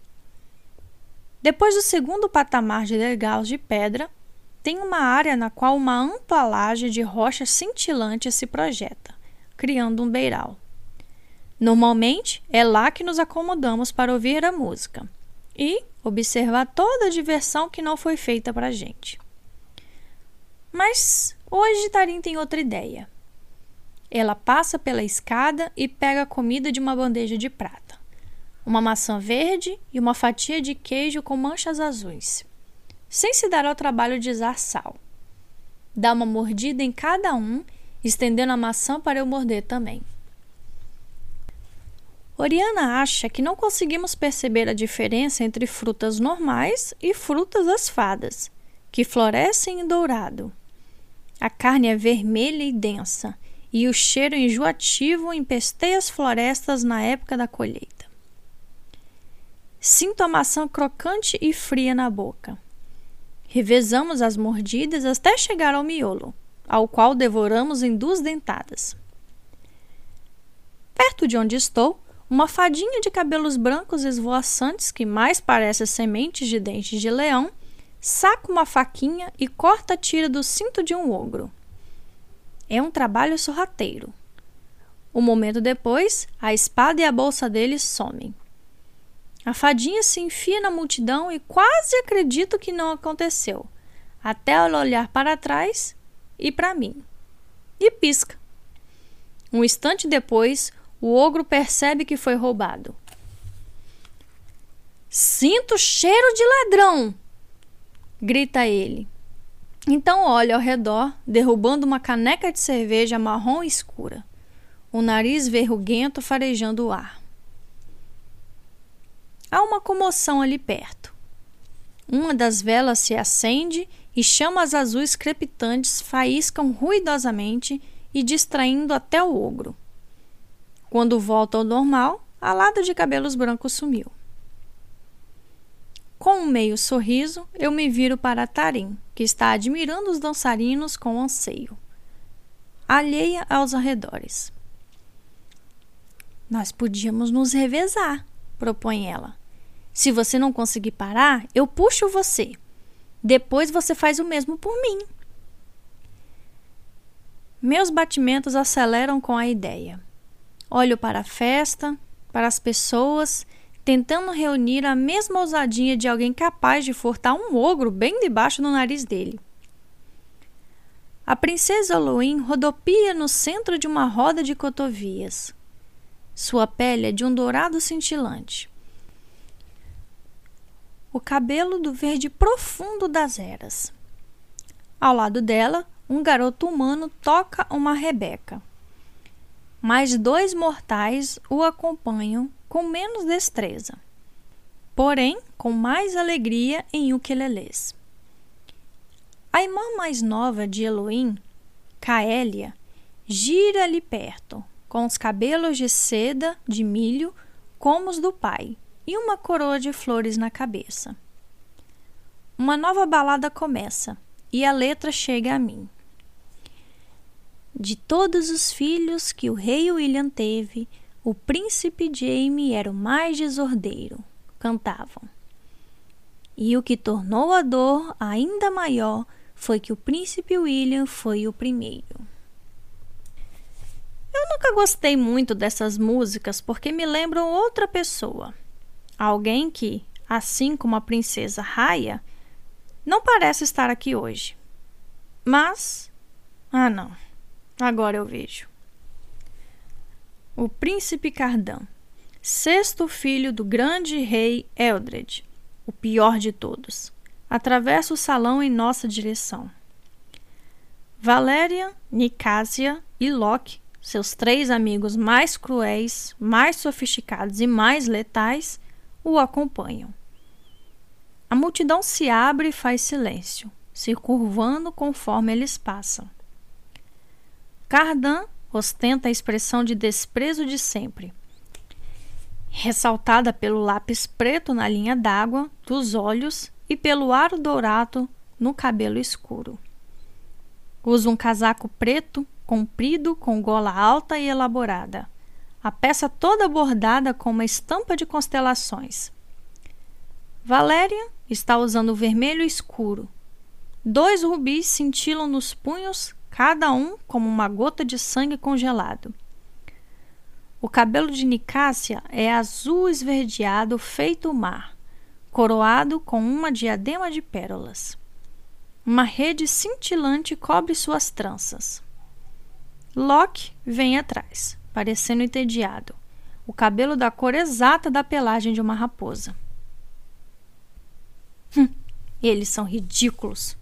Depois do segundo patamar de degraus de pedra, tem uma área na qual uma ampla laje de rocha cintilante se projeta, criando um beiral. Normalmente, é lá que nos acomodamos para ouvir a música e observar toda a diversão que não foi feita para a gente. Mas hoje Tarim tem outra ideia. Ela passa pela escada e pega a comida de uma bandeja de prata. Uma maçã verde e uma fatia de queijo com manchas azuis. Sem se dar ao trabalho de usar sal. Dá uma mordida em cada um, estendendo a maçã para eu morder também. Oriana acha que não conseguimos perceber a diferença entre frutas normais e frutas das fadas, que florescem em dourado. A carne é vermelha e densa, e o cheiro enjoativo empesteia as florestas na época da colheita. Sinto a maçã crocante e fria na boca. Revezamos as mordidas até chegar ao miolo, ao qual devoramos em duas dentadas. Perto de onde estou, uma fadinha de cabelos brancos esvoaçantes que mais parece sementes de dentes de leão saca uma faquinha e corta a tira do cinto de um ogro. É um trabalho sorrateiro. Um momento depois, a espada e a bolsa dele somem. A fadinha se enfia na multidão e quase acredito que não aconteceu, até ela olhar para trás e para mim. E pisca. Um instante depois, o ogro percebe que foi roubado. Sinto cheiro de ladrão! Grita ele. Então olha ao redor, derrubando uma caneca de cerveja marrom escura, o nariz verruguento farejando o ar. Há uma comoção ali perto. Uma das velas se acende e chamas azuis crepitantes faíscam ruidosamente e distraindo até o ogro. Quando volta ao normal, a lada de cabelos brancos sumiu. Com um meio sorriso, eu me viro para Tarim, que está admirando os dançarinos com anseio, alheia aos arredores. Nós podíamos nos revezar, propõe ela. Se você não conseguir parar, eu puxo você. Depois você faz o mesmo por mim. Meus batimentos aceleram com a ideia. Olho para a festa, para as pessoas tentando reunir a mesma ousadia de alguém capaz de furtar um ogro bem debaixo do nariz dele. A princesa Halloween rodopia no centro de uma roda de cotovias. Sua pele é de um dourado cintilante. O cabelo do verde profundo das eras. Ao lado dela, um garoto humano toca uma rebeca. Mais dois mortais o acompanham com menos destreza, porém com mais alegria em ukelelês. A irmã mais nova de Elohim, Caélia, gira ali perto, com os cabelos de seda de milho como os do pai e uma coroa de flores na cabeça. uma nova balada começa e a letra chega a mim. De todos os filhos que o rei William teve, o príncipe Jaime era o mais desordeiro, cantavam. E o que tornou a dor ainda maior foi que o príncipe William foi o primeiro. Eu nunca gostei muito dessas músicas porque me lembram outra pessoa. Alguém que, assim como a princesa Raya, não parece estar aqui hoje. Mas. Ah, não. Agora eu vejo. O príncipe Cardan, sexto filho do grande rei Eldred, o pior de todos, atravessa o salão em nossa direção. Valéria, Nicásia e Locke, seus três amigos mais cruéis, mais sofisticados e mais letais, o acompanham. A multidão se abre e faz silêncio, se curvando conforme eles passam. Cardan ostenta a expressão de desprezo de sempre, ressaltada pelo lápis preto na linha d'água dos olhos e pelo aro dourado no cabelo escuro. Usa um casaco preto, comprido, com gola alta e elaborada. A peça toda bordada com uma estampa de constelações. Valéria está usando vermelho escuro. Dois rubis cintilam nos punhos cada um como uma gota de sangue congelado. O cabelo de Nicásia é azul esverdeado feito mar, coroado com uma diadema de pérolas. Uma rede cintilante cobre suas tranças. Locke vem atrás, parecendo entediado, o cabelo da cor exata da pelagem de uma raposa. Hum, eles são ridículos,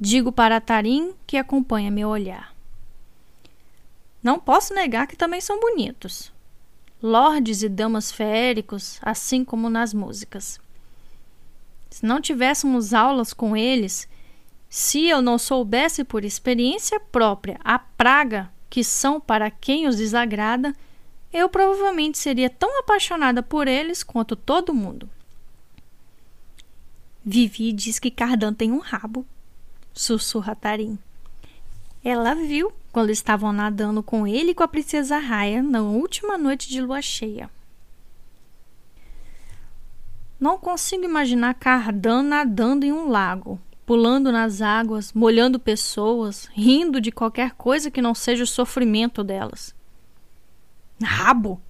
Digo para Tarim que acompanha meu olhar. Não posso negar que também são bonitos. Lordes e damas feéricos, assim como nas músicas. Se não tivéssemos aulas com eles, se eu não soubesse por experiência própria a praga que são para quem os desagrada, eu provavelmente seria tão apaixonada por eles quanto todo mundo. Vivi diz que Cardan tem um rabo sussurra Tarim. Ela viu quando estavam nadando com ele e com a princesa Raya na última noite de lua cheia. Não consigo imaginar Cardan nadando em um lago, pulando nas águas, molhando pessoas, rindo de qualquer coisa que não seja o sofrimento delas. Rabo!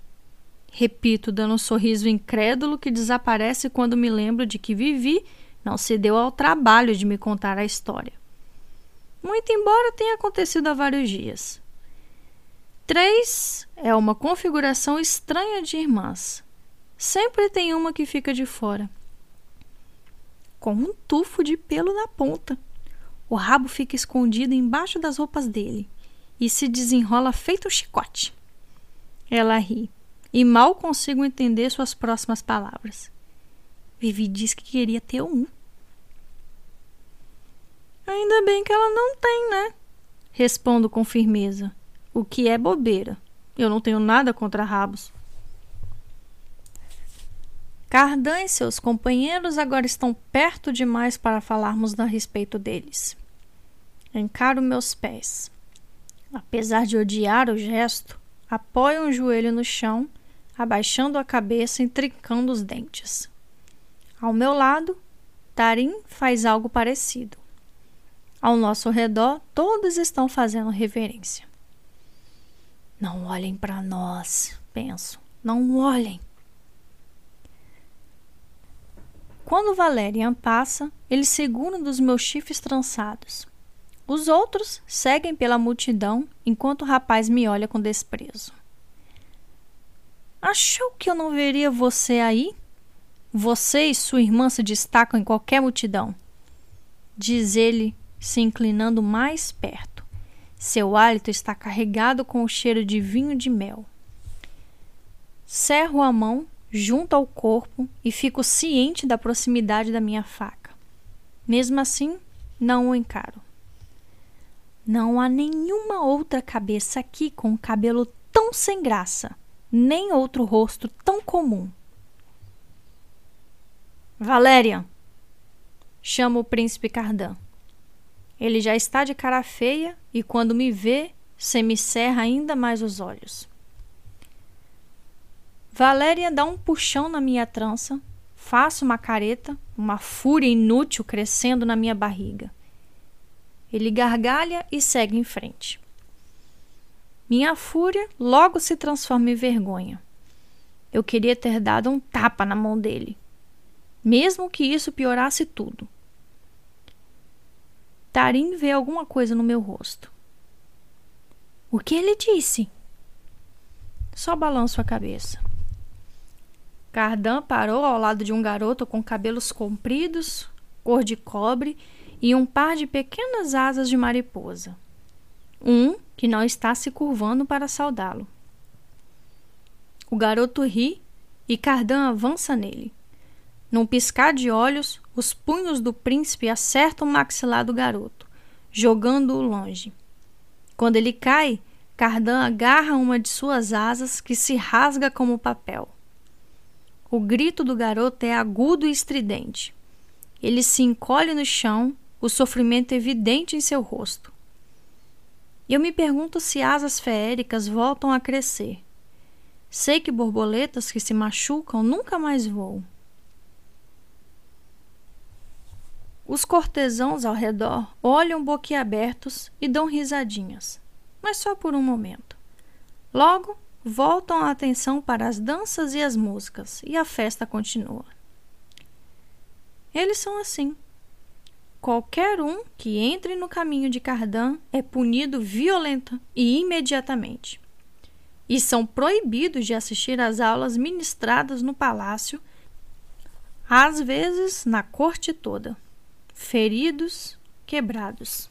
Repito, dando um sorriso incrédulo que desaparece quando me lembro de que Vivi não se deu ao trabalho de me contar a história muito embora tenha acontecido há vários dias. Três é uma configuração estranha de irmãs. Sempre tem uma que fica de fora. Com um tufo de pelo na ponta. O rabo fica escondido embaixo das roupas dele e se desenrola feito um chicote. Ela ri e mal consigo entender suas próximas palavras. Vivi disse que queria ter um. Ainda bem que ela não tem, né? Respondo com firmeza. O que é bobeira. Eu não tenho nada contra rabos. Cardan e seus companheiros agora estão perto demais para falarmos a respeito deles. Encaro meus pés. Apesar de odiar o gesto, apoio um joelho no chão, abaixando a cabeça e trincando os dentes. Ao meu lado, Tarim faz algo parecido. Ao nosso redor, todos estão fazendo reverência. Não olhem para nós, penso. Não olhem. Quando Valerian passa, ele segura um dos meus chifres trançados. Os outros seguem pela multidão enquanto o rapaz me olha com desprezo. Achou que eu não veria você aí? Você e sua irmã se destacam em qualquer multidão. Diz ele se inclinando mais perto. Seu hálito está carregado com o cheiro de vinho de mel. Cerro a mão junto ao corpo e fico ciente da proximidade da minha faca. Mesmo assim, não o encaro. Não há nenhuma outra cabeça aqui com um cabelo tão sem graça, nem outro rosto tão comum. Valérian, chamo o príncipe Cardan. Ele já está de cara feia e quando me vê, semicerra ainda mais os olhos. Valéria dá um puxão na minha trança, faço uma careta, uma fúria inútil crescendo na minha barriga. Ele gargalha e segue em frente. Minha fúria logo se transforma em vergonha. Eu queria ter dado um tapa na mão dele, mesmo que isso piorasse tudo. Tarim vê alguma coisa no meu rosto. O que ele disse? Só balanço a cabeça. Cardan parou ao lado de um garoto com cabelos compridos, cor de cobre e um par de pequenas asas de mariposa. Um que não está se curvando para saudá-lo. O garoto ri e Cardan avança nele. Num piscar de olhos, os punhos do príncipe acertam o maxilar do garoto, jogando-o longe. Quando ele cai, Cardan agarra uma de suas asas que se rasga como papel. O grito do garoto é agudo e estridente. Ele se encolhe no chão, o sofrimento evidente em seu rosto. Eu me pergunto se asas feéricas voltam a crescer. Sei que borboletas que se machucam nunca mais voam. Os cortesãos ao redor olham boquiabertos e dão risadinhas, mas só por um momento. Logo, voltam a atenção para as danças e as músicas, e a festa continua. Eles são assim. Qualquer um que entre no caminho de Cardan é punido violenta e imediatamente. E são proibidos de assistir às aulas ministradas no palácio, às vezes na corte toda. Feridos, quebrados.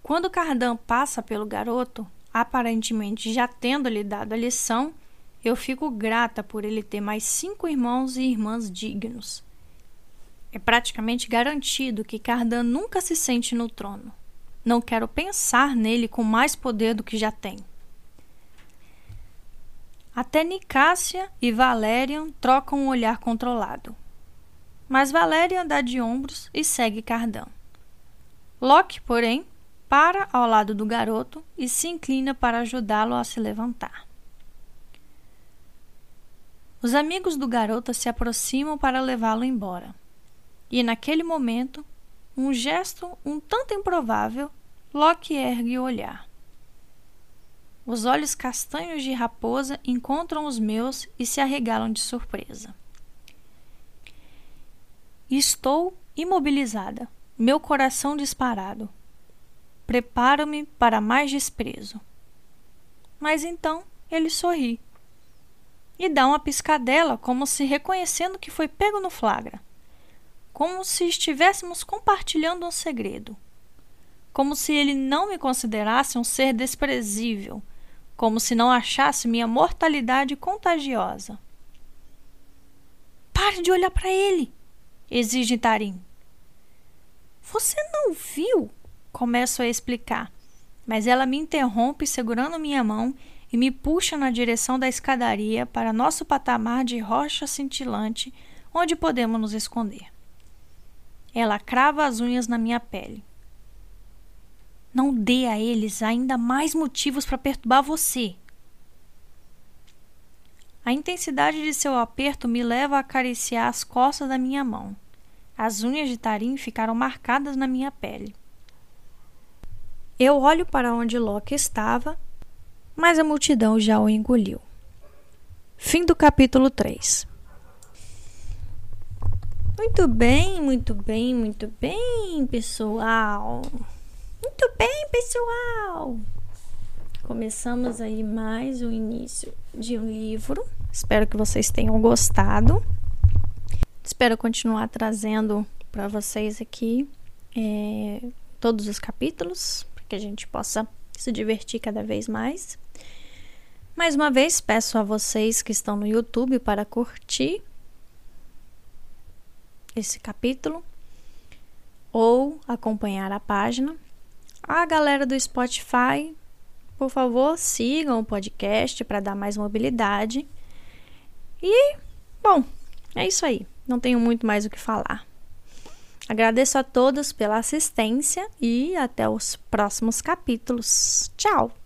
Quando Cardan passa pelo garoto, aparentemente já tendo lhe dado a lição, eu fico grata por ele ter mais cinco irmãos e irmãs dignos. É praticamente garantido que Cardan nunca se sente no trono. Não quero pensar nele com mais poder do que já tem. Até Nicásia e Valerian trocam um olhar controlado. Mas Valerian dá de ombros e segue Cardan. Locke, porém, para ao lado do garoto e se inclina para ajudá-lo a se levantar. Os amigos do garoto se aproximam para levá-lo embora. E naquele momento, um gesto um tanto improvável, Loki ergue o olhar. Os olhos castanhos de raposa encontram os meus e se arregalam de surpresa. Estou imobilizada, meu coração disparado, Preparo-me para mais desprezo. Mas então ele sorri e dá uma piscadela, como se reconhecendo que foi pego no flagra, como se estivéssemos compartilhando um segredo, como se ele não me considerasse um ser desprezível, como se não achasse minha mortalidade contagiosa. Pare de olhar para ele, exige Tarim. Você não viu começo a explicar, mas ela me interrompe segurando minha mão e me puxa na direção da escadaria para nosso patamar de rocha cintilante, onde podemos nos esconder. Ela crava as unhas na minha pele. Não dê a eles ainda mais motivos para perturbar você. A intensidade de seu aperto me leva a acariciar as costas da minha mão. As unhas de Tarim ficaram marcadas na minha pele. Eu olho para onde Loki estava, mas a multidão já o engoliu. Fim do capítulo 3. Muito bem, muito bem, muito bem, pessoal. Muito bem, pessoal. Começamos aí mais o início de um livro. Espero que vocês tenham gostado. Espero continuar trazendo para vocês aqui é, todos os capítulos que a gente possa se divertir cada vez mais. Mais uma vez, peço a vocês que estão no YouTube para curtir esse capítulo ou acompanhar a página. A galera do Spotify, por favor, sigam o podcast para dar mais mobilidade. E, bom, é isso aí. não tenho muito mais o que falar. Agradeço a todos pela assistência e até os próximos capítulos. Tchau!